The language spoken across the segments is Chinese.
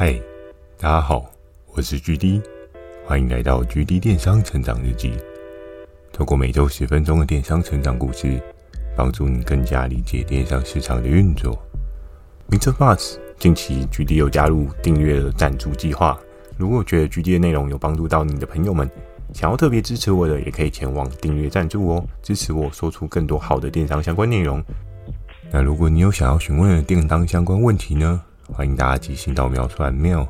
嗨，大家好，我是 GD，欢迎来到 GD 电商成长日记。透过每周十分钟的电商成长故事，帮助你更加理解电商市场的运作。Mr. Buzz，近期 GD 有加入订阅的赞助计划。如果觉得 GD 的内容有帮助到你的朋友们，想要特别支持我的，也可以前往订阅赞助哦，支持我说出更多好的电商相关内容。那如果你有想要询问的电商相关问题呢？欢迎大家寄信到描述栏 mail，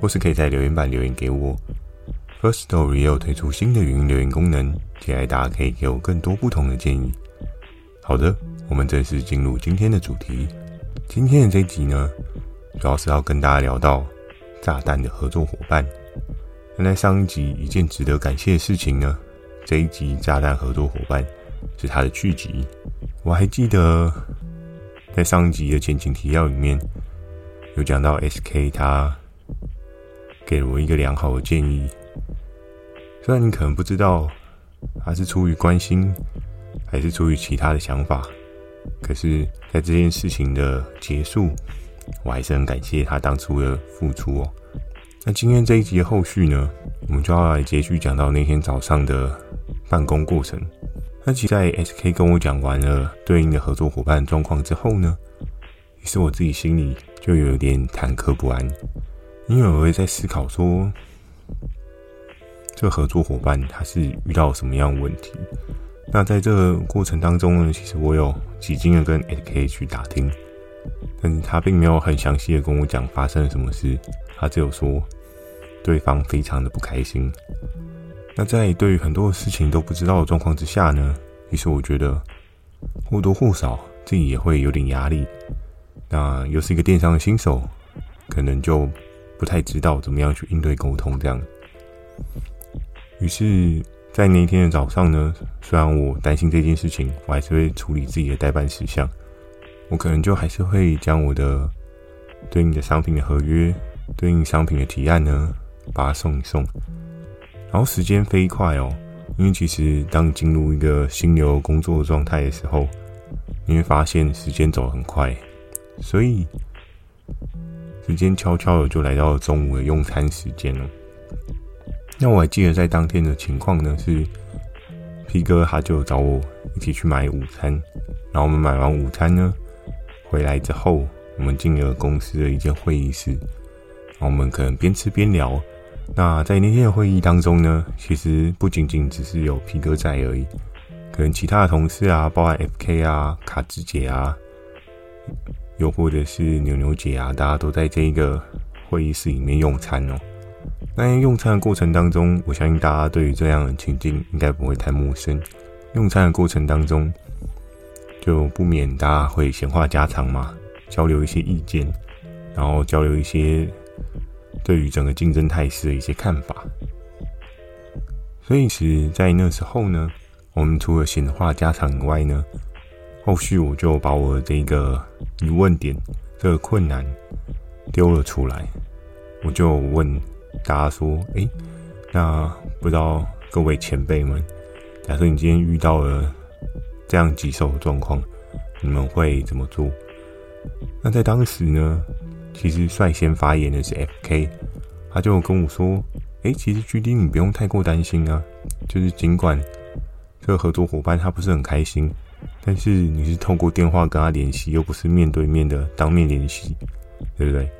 或是可以在留言板留言给我。First Story 也有推出新的语音留言功能，期待大家可以给我更多不同的建议。好的，我们正式进入今天的主题。今天的这一集呢，主要是要跟大家聊到炸弹的合作伙伴。那在上一集一件值得感谢的事情呢，这一集炸弹合作伙伴是他的续集。我还记得在上一集的前情提要里面。有讲到 SK，他给了我一个良好的建议。虽然你可能不知道他是出于关心，还是出于其他的想法，可是，在这件事情的结束，我还是很感谢他当初的付出哦。那今天这一集的后续呢，我们就要来继续讲到那天早上的办公过程。那其实在 SK 跟我讲完了对应的合作伙伴状况之后呢，其实我自己心里就有点忐忑不安，因为我会在思考说，这个合作伙伴他是遇到什么样的问题？那在这个过程当中呢，其实我有几经的跟 SK 去打听，但是他并没有很详细的跟我讲发生了什么事，他只有说对方非常的不开心。那在对于很多事情都不知道的状况之下呢，其实我觉得或多或少自己也会有点压力。那又是一个电商的新手，可能就不太知道怎么样去应对沟通这样。于是，在那一天的早上呢，虽然我担心这件事情，我还是会处理自己的待办事项。我可能就还是会将我的对应的商品的合约、对应商品的提案呢，把它送一送。然后时间飞快哦，因为其实当你进入一个心流工作状态的时候，你会发现时间走得很快。所以，时间悄悄的就来到了中午的用餐时间了。那我还记得在当天的情况呢，是 P 哥他就找我一起去买午餐，然后我们买完午餐呢，回来之后，我们进了公司的一间会议室，然后我们可能边吃边聊。那在那天的会议当中呢，其实不仅仅只是有 P 哥在而已，可能其他的同事啊，包含 FK 啊、卡兹姐啊。又或者是牛牛姐啊，大家都在这一个会议室里面用餐哦。那用餐的过程当中，我相信大家对于这样的情境应该不会太陌生。用餐的过程当中，就不免大家会闲话家常嘛，交流一些意见，然后交流一些对于整个竞争态势的一些看法。所以其实在那时候呢，我们除了闲话家常以外呢，后续我就把我这个疑问点、这个困难丢了出来，我就问大家说：“诶，那不知道各位前辈们，假设你今天遇到了这样棘手的状况，你们会怎么做？”那在当时呢，其实率先发言的是 FK，他就跟我说：“诶，其实 GD 你不用太过担心啊，就是尽管这个合作伙伴他不是很开心。”但是你是透过电话跟他联系，又不是面对面的当面联系，对不对？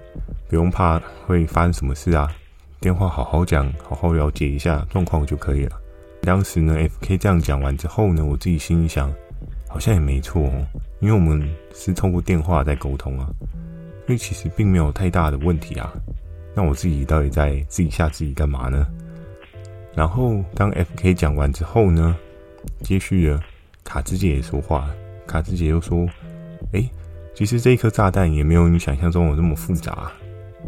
不用怕会发生什么事啊，电话好好讲，好好了解一下状况就可以了。当时呢，FK 这样讲完之后呢，我自己心里想，好像也没错哦，因为我们是透过电话在沟通啊，所以其实并没有太大的问题啊。那我自己到底在自己吓自己干嘛呢？然后当 FK 讲完之后呢，接续了。卡兹姐也说话，卡兹姐又说：“哎，其实这一颗炸弹也没有你想象中的那么复杂。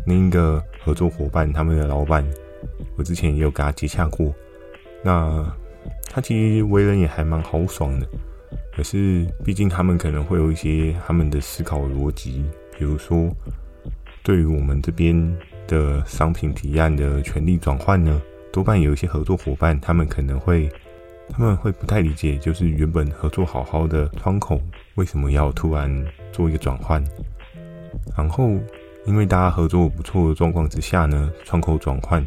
另一个合作伙伴，他们的老板，我之前也有跟他接洽过。那他其实为人也还蛮豪爽的，可是毕竟他们可能会有一些他们的思考逻辑，比如说对于我们这边的商品提案的权利转换呢，多半有一些合作伙伴，他们可能会。”他们会不太理解，就是原本合作好好的窗口，为什么要突然做一个转换？然后因为大家合作不错的状况之下呢，窗口转换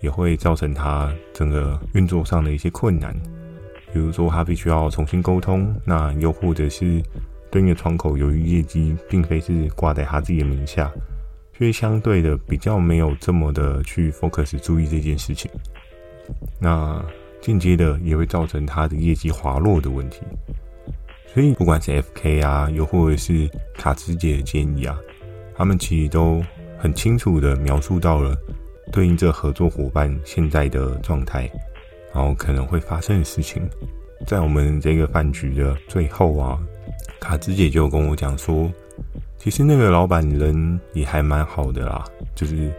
也会造成他整个运作上的一些困难。比如说，他必须要重新沟通，那又或者是对应的窗口，由于业绩并非是挂在他自己的名下，所以相对的比较没有这么的去 focus 注意这件事情。那间接的也会造成他的业绩滑落的问题。所以，不管是 FK 啊，又或者是卡兹姐的建议啊，他们其实都很清楚的描述到了对应这合作伙伴现在的状态。然后可能会发生的事情，在我们这个饭局的最后啊，卡兹姐就跟我讲说，其实那个老板人也还蛮好的啦，就是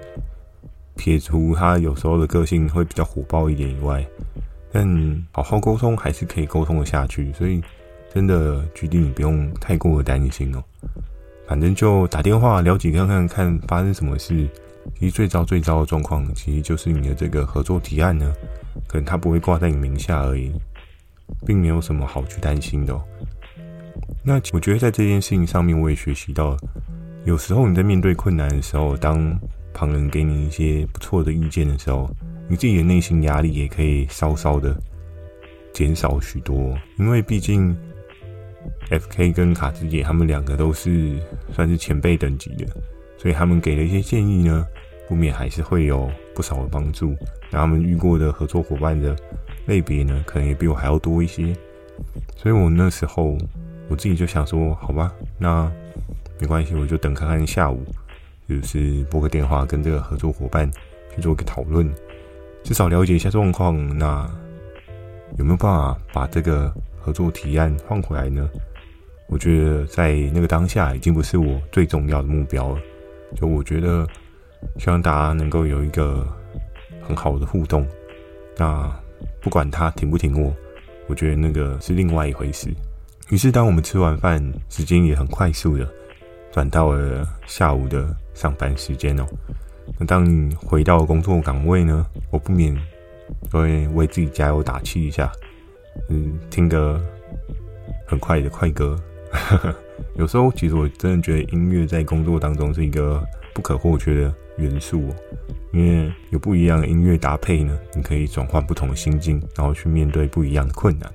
撇除他有时候的个性会比较火爆一点以外，但好好沟通还是可以沟通得下去，所以真的决定你不用太过的担心哦，反正就打电话了解看看看发生什么事。其实最糟最糟的状况，其实就是你的这个合作提案呢。可能他不会挂在你名下而已，并没有什么好去担心的哦。那我觉得在这件事情上面，我也学习到，有时候你在面对困难的时候，当旁人给你一些不错的意见的时候，你自己的内心压力也可以稍稍的减少许多。因为毕竟 FK 跟卡兹姐他们两个都是算是前辈等级的，所以他们给的一些建议呢，不免还是会有不少的帮助。那他们遇过的合作伙伴的类别呢，可能也比我还要多一些。所以我那时候我自己就想说，好吧，那没关系，我就等看看下午，就是拨个电话跟这个合作伙伴去做个讨论，至少了解一下状况。那有没有办法把这个合作提案换回来呢？我觉得在那个当下已经不是我最重要的目标了。就我觉得。希望大家能够有一个很好的互动。那不管他挺不挺我，我觉得那个是另外一回事。于是，当我们吃完饭，时间也很快速的转到了下午的上班时间哦。那当你回到工作岗位呢，我不免会为自己加油打气一下，嗯，听个很快的快歌。有时候，其实我真的觉得音乐在工作当中是一个不可或缺的。元素哦，因为有不一样的音乐搭配呢，你可以转换不同的心境，然后去面对不一样的困难。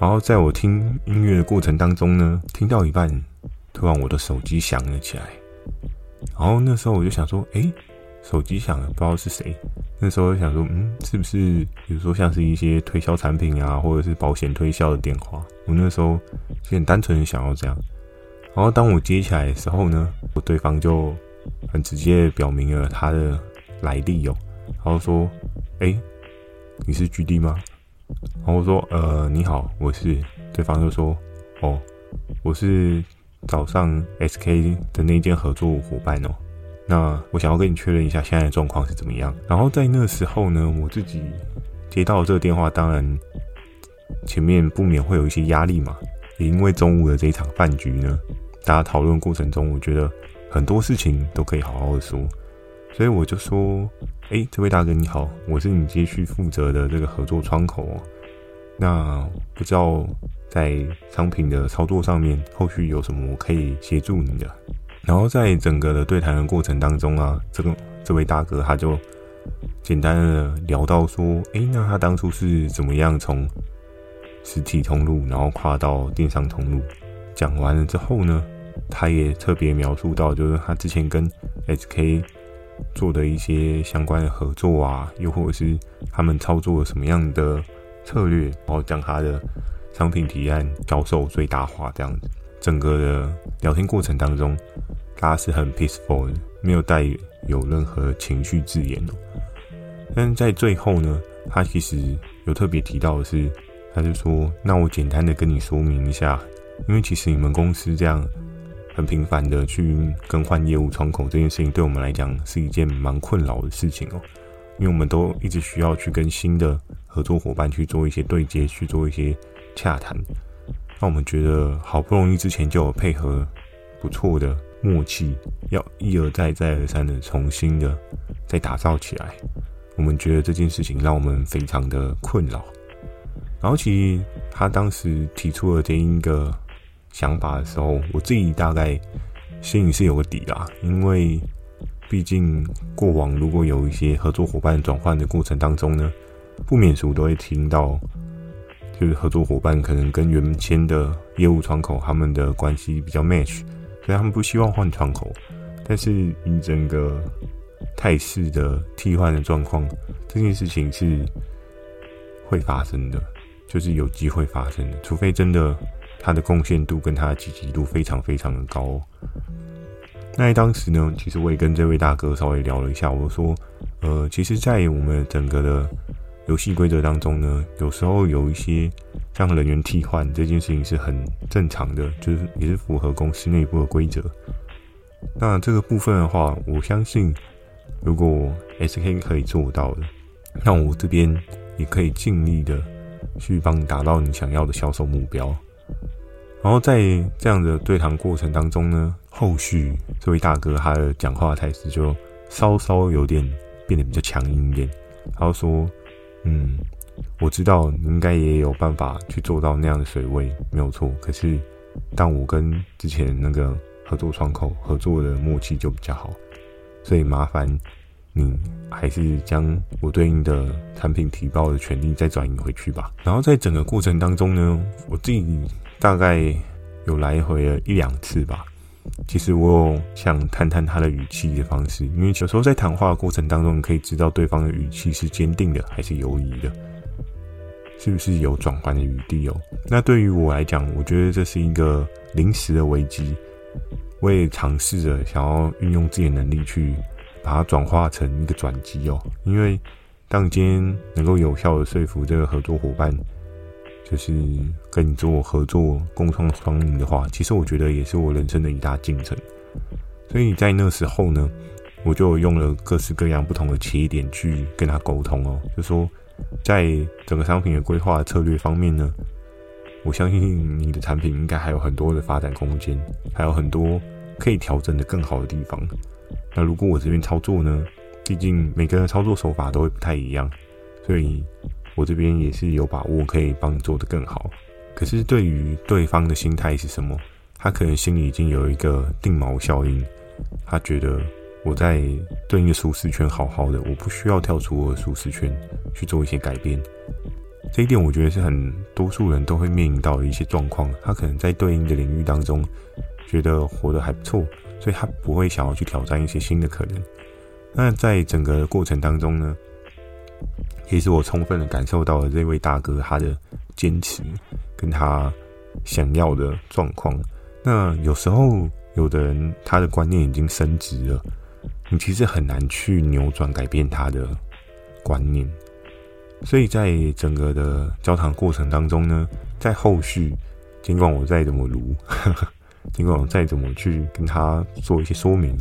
然后在我听音乐的过程当中呢，听到一半，突然我的手机响了起来。然后那时候我就想说，诶，手机响了，不知道是谁。那时候就想说，嗯，是不是比如说像是一些推销产品啊，或者是保险推销的电话？我那时候就很单纯的想要这样。然后当我接起来的时候呢，我对方就。很直接表明了他的来历哦，然后说：“哎，你是 GD 吗？”然后我说：“呃，你好，我是。”对方就说：“哦，我是早上 SK 的那间合作伙伴哦。那我想要跟你确认一下现在的状况是怎么样。”然后在那时候呢，我自己接到这个电话，当然前面不免会有一些压力嘛。也因为中午的这一场饭局呢，大家讨论过程中，我觉得。很多事情都可以好好的说，所以我就说：“哎，这位大哥你好，我是你接续负责的这个合作窗口哦。那不知道在商品的操作上面，后续有什么我可以协助你的？”然后在整个的对谈的过程当中啊，这个这位大哥他就简单的聊到说：“哎，那他当初是怎么样从实体通路，然后跨到电商通路？”讲完了之后呢，他也特别描述到，就是他之前跟 SK 做的一些相关的合作啊，又或者是他们操作了什么样的策略，然后将他的商品提案销售最大化这样子。整个的聊天过程当中，他是很 peaceful 的，没有带有任何情绪字眼哦。但在最后呢，他其实有特别提到的是，他就说：“那我简单的跟你说明一下，因为其实你们公司这样。”很频繁的去更换业务窗口这件事情，对我们来讲是一件蛮困扰的事情哦，因为我们都一直需要去跟新的合作伙伴去做一些对接，去做一些洽谈。那我们觉得好不容易之前就有配合不错的默契，要一而再再而三的重新的再打造起来。我们觉得这件事情让我们非常的困扰。然后其实他当时提出了这一个。想法的时候，我自己大概心里是有个底啦，因为毕竟过往如果有一些合作伙伴转换的过程当中呢，不免俗都会听到，就是合作伙伴可能跟原先的业务窗口他们的关系比较 match，所以他们不希望换窗口，但是以整个态势的替换的状况，这件事情是会发生的，就是有机会发生的，除非真的。他的贡献度跟他的积极度非常非常的高。那当时呢，其实我也跟这位大哥稍微聊了一下，我说，呃，其实，在我们整个的游戏规则当中呢，有时候有一些像人员替换这件事情是很正常的，就是也是符合公司内部的规则。那这个部分的话，我相信如果 SK 可以做到的，那我这边也可以尽力的去帮你达到你想要的销售目标。然后在这样的对谈过程当中呢，后续这位大哥他的讲话态势就稍稍有点变得比较强硬一点。他说：“嗯，我知道你应该也有办法去做到那样的水位，没有错。可是，当我跟之前那个合作窗口合作的默契就比较好，所以麻烦你还是将我对应的产品提报的权利再转移回去吧。”然后在整个过程当中呢，我自己。大概有来回了一两次吧。其实我有想探探他的语气的方式，因为有时候在谈话的过程当中，你可以知道对方的语气是坚定的还是犹疑的，是不是有转换的余地哦？那对于我来讲，我觉得这是一个临时的危机，我也尝试着想要运用自己的能力去把它转化成一个转机哦。因为当你今天能够有效的说服这个合作伙伴。就是跟你做合作、共创双赢的话，其实我觉得也是我人生的一大进程。所以在那时候呢，我就用了各式各样不同的切点去跟他沟通哦。就说在整个商品的规划策略方面呢，我相信你的产品应该还有很多的发展空间，还有很多可以调整的更好的地方。那如果我这边操作呢，毕竟每个人操作手法都会不太一样，所以。我这边也是有把握可以帮你做得更好，可是对于对方的心态是什么？他可能心里已经有一个定锚效应，他觉得我在对应的舒适圈好好的，我不需要跳出我的舒适圈去做一些改变。这一点我觉得是很多数人都会面临到的一些状况。他可能在对应的领域当中觉得活得还不错，所以他不会想要去挑战一些新的可能。那在整个过程当中呢，其实我充分的感受到了这位大哥他的坚持，跟他想要的状况。那有时候有的人他的观念已经升值了，你其实很难去扭转改变他的观念。所以在整个的交谈过程当中呢，在后续尽管我再怎么卢，尽管我再怎么去跟他做一些说明，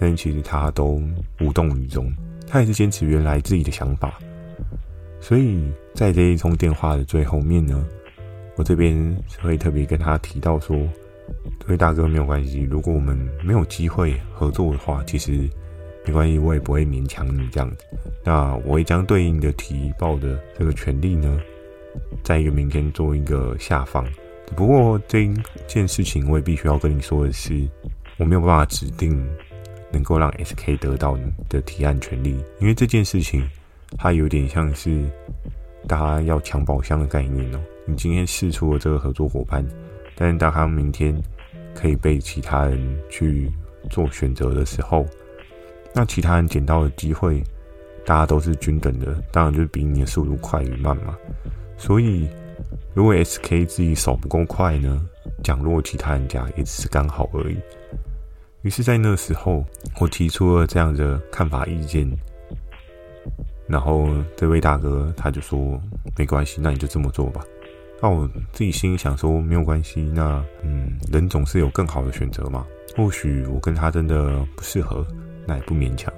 但其实他都无动于衷，他还是坚持原来自己的想法。所以在这一通电话的最后面呢，我这边会特别跟他提到说，这位大哥没有关系，如果我们没有机会合作的话，其实没关系，我也不会勉强你这样子。那我会将对应的提报的这个权利呢，在一个明天做一个下放。不过这一件事情，我也必须要跟你说的是，我没有办法指定能够让 SK 得到你的提案权利，因为这件事情。它有点像是大家要抢宝箱的概念哦。你今天试出了这个合作伙伴，但是当他明天可以被其他人去做选择的时候，那其他人捡到的机会，大家都是均等的，当然就是比你的速度快与慢嘛。所以，如果 SK 自己手不够快呢，奖落其他人家也只是刚好而已。于是，在那时候，我提出了这样的看法意见。然后这位大哥他就说没关系，那你就这么做吧。那我自己心里想说没有关系，那嗯，人总是有更好的选择嘛。或许我跟他真的不适合，那也不勉强。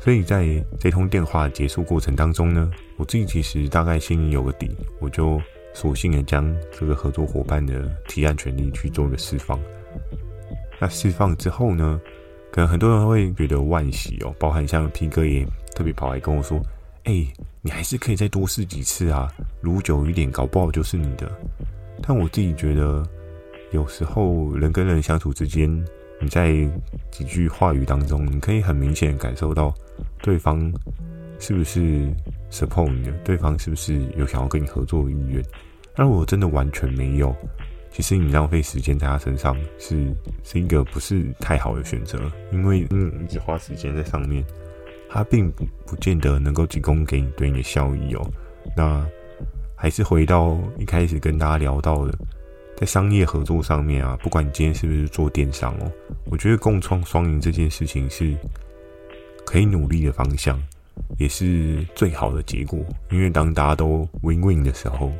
所以在这通电话结束过程当中呢，我自己其实大概心里有个底，我就索性的将这个合作伙伴的提案权利去做个释放。那释放之后呢，可能很多人会觉得惋惜哦，包含像 P 哥也。特别跑来跟我说：“哎、你还是可以再多试几次啊，撸久一点，搞不好就是你的。”但我自己觉得，有时候人跟人相处之间，你在几句话语当中，你可以很明显感受到对方是不是 support 你的，对方是不是有想要跟你合作的意愿。而如果真的完全没有，其实你浪费时间在他身上是是一个不是太好的选择，因为嗯，一直花时间在上面，他并不不见得能够提供给你对你的效益哦。那还是回到一开始跟大家聊到的。在商业合作上面啊，不管你今天是不是做电商哦，我觉得共创双赢这件事情是可以努力的方向，也是最好的结果。因为当大家都 win win 的时候，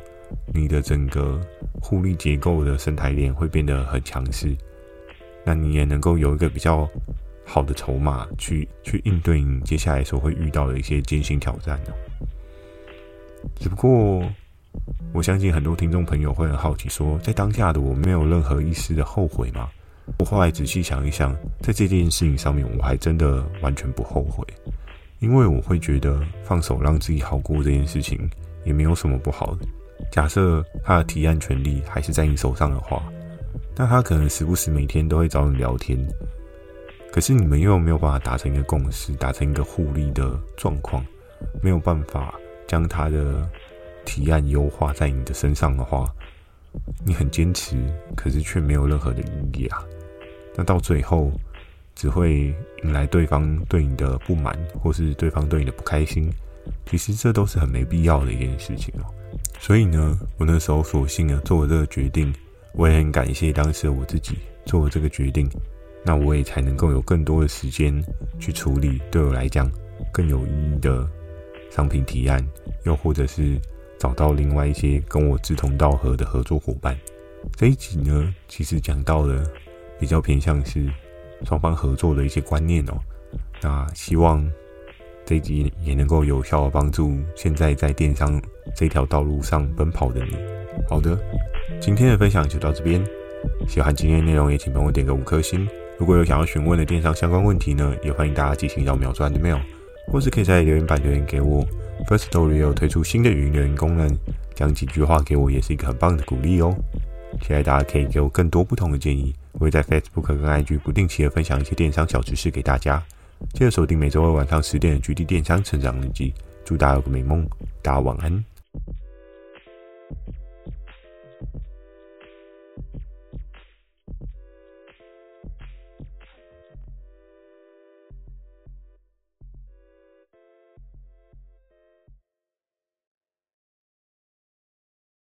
你的整个互利结构的生态链会变得很强势，那你也能够有一个比较好的筹码去去应对你接下来所会遇到的一些艰辛挑战。只不过。我相信很多听众朋友会很好奇，说在当下的我没有任何一丝的后悔吗？我后来仔细想一想，在这件事情上面，我还真的完全不后悔，因为我会觉得放手让自己好过这件事情也没有什么不好的。假设他的提案权利还是在你手上的话，那他可能时不时每天都会找你聊天，可是你们又没有办法达成一个共识，达成一个互利的状况，没有办法将他的。提案优化在你的身上的话，你很坚持，可是却没有任何的意义啊。那到最后，只会引来对方对你的不满，或是对方对你的不开心。其实这都是很没必要的一件事情哦。所以呢，我那时候索性呢做了这个决定，我也很感谢当时我自己做了这个决定。那我也才能够有更多的时间去处理对我来讲更有意义的商品提案，又或者是。找到另外一些跟我志同道合的合作伙伴。这一集呢，其实讲到的比较偏向是双方合作的一些观念哦。那希望这一集也能够有效的帮助现在在电商这条道路上奔跑的你。好的，今天的分享就到这边。喜欢今天的内容，也请帮我点个五颗星。如果有想要询问的电商相关问题呢，也欢迎大家寄信到秒钻的 mail，或是可以在留言板留言给我。First Story 有推出新的语音留言功能，讲几句话给我也是一个很棒的鼓励哦。期待大家可以给我更多不同的建议，我会在 Facebook 跟 IG 不定期的分享一些电商小知识给大家。记得锁定每周二晚上十点的《GD 电商成长日记》，祝大家有个美梦，大家晚安。